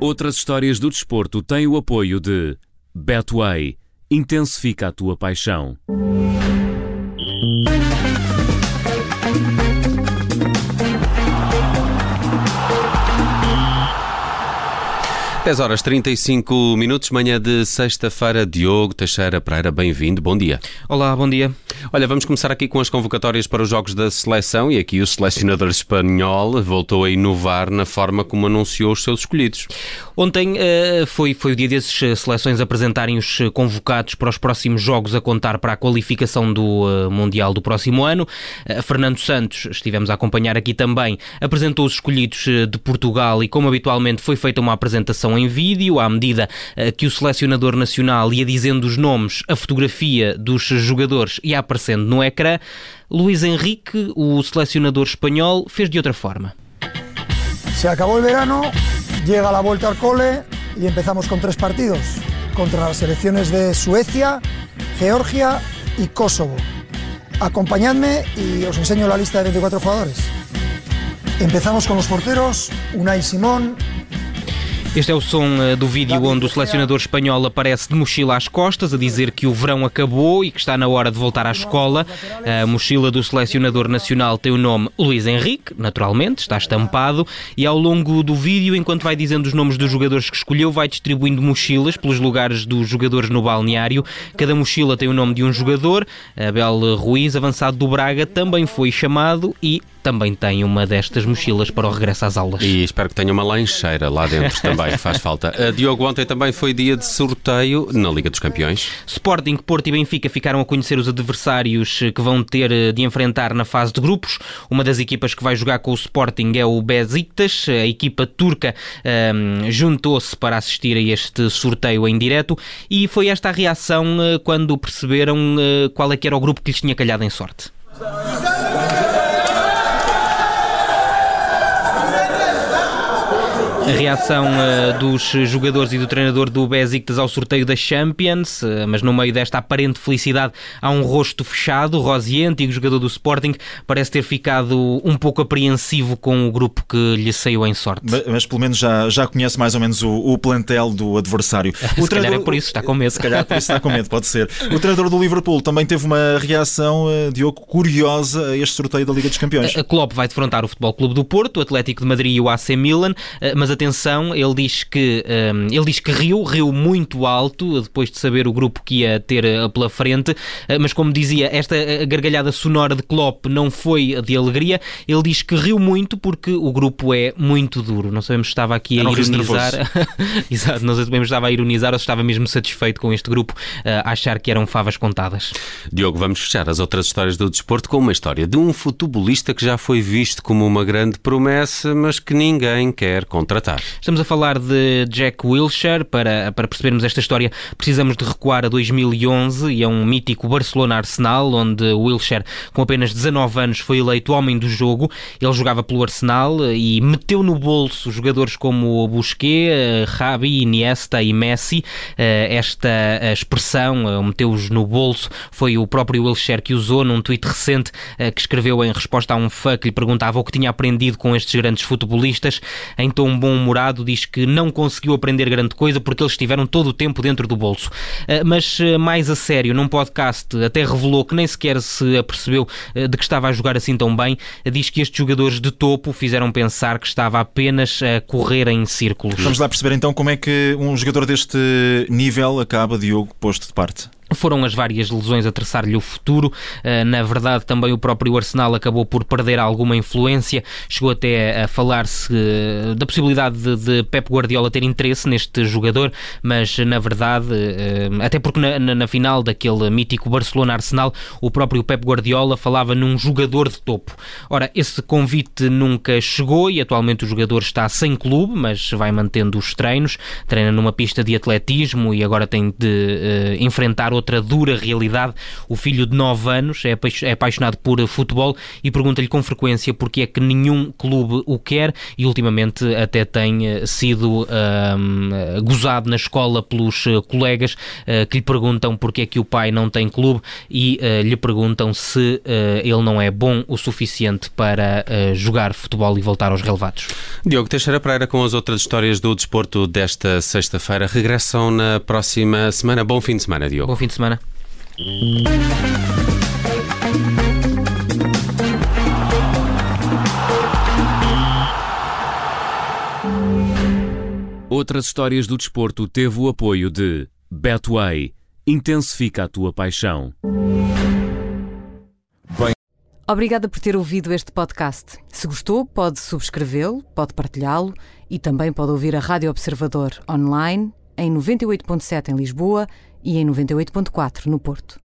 Outras histórias do desporto têm o apoio de Betway. Intensifica a tua paixão. 10 horas 35 minutos, manhã de sexta-feira. Diogo Teixeira Pereira, bem-vindo, bom dia. Olá, bom dia. Olha, vamos começar aqui com as convocatórias para os jogos da seleção e aqui o selecionador espanhol voltou a inovar na forma como anunciou os seus escolhidos. Ontem uh, foi, foi o dia desses eh, seleções apresentarem os eh, convocados para os próximos jogos a contar para a qualificação do uh, Mundial do próximo ano. Uh, Fernando Santos, estivemos a acompanhar aqui também, apresentou os escolhidos de Portugal e, como habitualmente, foi feita uma apresentação em vídeo, à medida que o selecionador nacional ia dizendo os nomes, a fotografia dos jogadores ia aparecendo no ecrã. Luís Henrique, o selecionador espanhol, fez de outra forma. Se acabou o verano, llega la vuelta al cole y empezamos con tres partidos contra las selecciones de Suecia, Georgia y Kosovo. Acompañadme y os enseño la lista de 24 jugadores. Empezamos con los porteros, Unai Simón, Este é o som eh, do vídeo onde o selecionador espanhol aparece de mochila às costas, a dizer que o verão acabou e que está na hora de voltar à escola. A mochila do selecionador nacional tem o nome Luís Henrique, naturalmente, está estampado, e ao longo do vídeo, enquanto vai dizendo os nomes dos jogadores que escolheu, vai distribuindo mochilas pelos lugares dos jogadores no balneário. Cada mochila tem o nome de um jogador. Abel Ruiz, avançado do Braga, também foi chamado e também tem uma destas mochilas para o regresso às aulas. E espero que tenha uma lancheira lá dentro também, faz falta. Uh, Diogo, ontem também foi dia de sorteio na Liga dos Campeões. Sporting, Porto e Benfica ficaram a conhecer os adversários que vão ter eh, de enfrentar na fase de grupos. Uma das equipas que vai jogar com o Sporting é o Besiktas. A equipa turca um, ehm, juntou-se para assistir a este sorteio em direto e foi esta a reação uh, quando perceberam uh, qual é que era o grupo que lhes tinha calhado em sorte. A reação uh, dos jogadores e do treinador do Besiktas ao sorteio da Champions, uh, mas no meio desta aparente felicidade há um rosto fechado. Rosier, antigo jogador do Sporting, parece ter ficado um pouco apreensivo com o grupo que lhe saiu em sorte. Mas, mas pelo menos já, já conhece mais ou menos o, o plantel do adversário. O se treinador, calhar é por isso, está com medo. Se calhar é por isso está com medo, pode ser. O treinador do Liverpool também teve uma reação, uh, Diogo, curiosa a este sorteio da Liga dos Campeões. A Klopp vai defrontar o Futebol Clube do Porto, o Atlético de Madrid e o AC Milan, mas a atenção, ele diz que um, ele diz que riu, riu muito alto depois de saber o grupo que ia ter uh, pela frente, uh, mas como dizia, esta uh, gargalhada sonora de Klopp não foi de alegria. Ele diz que riu muito porque o grupo é muito duro. Não sabemos se estava aqui a ironizar. Exato, não sabemos se estava a ironizar ou se estava mesmo satisfeito com este grupo, a achar que eram favas contadas. Diogo, vamos fechar as outras histórias do desporto com uma história de um futebolista que já foi visto como uma grande promessa, mas que ninguém quer contratar. Estamos a falar de Jack Wilshere. Para, para percebermos esta história, precisamos de recuar a 2011 e a um mítico Barcelona-Arsenal, onde Wilshere, com apenas 19 anos, foi eleito homem do jogo. Ele jogava pelo Arsenal e meteu no bolso jogadores como Busquets, Rabi, Iniesta e Messi. Eh, esta expressão, eh, meteu-os no bolso, foi o próprio Wilshere que usou num tweet recente eh, que escreveu em resposta a um fã que lhe perguntava o que tinha aprendido com estes grandes futebolistas. Em tom bom humorado, diz que não conseguiu aprender grande coisa porque eles estiveram todo o tempo dentro do bolso. Ah, mas ah, mais a sério, num podcast, até revelou que nem sequer se apercebeu ah, de que estava a jogar assim tão bem. Diz que estes jogadores de topo fizeram pensar que estava apenas a correr em círculos. Vamos lá perceber então como é que um jogador deste nível acaba, Diogo, posto de parte. Foram as várias lesões a traçar-lhe o futuro. Ah, na verdade, também o próprio Arsenal acabou por perder alguma influência. Chegou até a falar-se ah, da possibilidade de, Pep Guardiola ter interesse neste jogador, mas na verdade, ah, até porque na final daquele mítico Barcelona-Arsenal, o próprio Pep Guardiola falava num jogador de topo. Ora, esse convite nunca chegou e atualmente o jogador está sem clube, mas vai mantendo os treinos. Treina numa pista de atletismo e agora tem de enfrentar outra dura realidade. O filho de 9 anos é, é apaixonado por futebol e pergunta-lhe com frequência porque é que nenhum clube o quer e ultimamente até tem eh, sido um, gozado na escola pelos eh, colegas uh, que lhe perguntam porque é que o pai não tem clube e uh, lhe perguntam se uh, ele não é bom o suficiente para jogar futebol e voltar aos relevados. Diogo Teixeira Pereira com as outras histórias do desporto desta sexta-feira regressam na próxima semana. Bom fim de semana, Diogo. De semana. Outras histórias do desporto teve o apoio de Betway. Intensifica a tua paixão. Obrigada por ter ouvido este podcast. Se gostou, pode subscrevê-lo, pode partilhá-lo e também pode ouvir a Rádio Observador online em 98.7 em Lisboa e em 98.4 no Porto.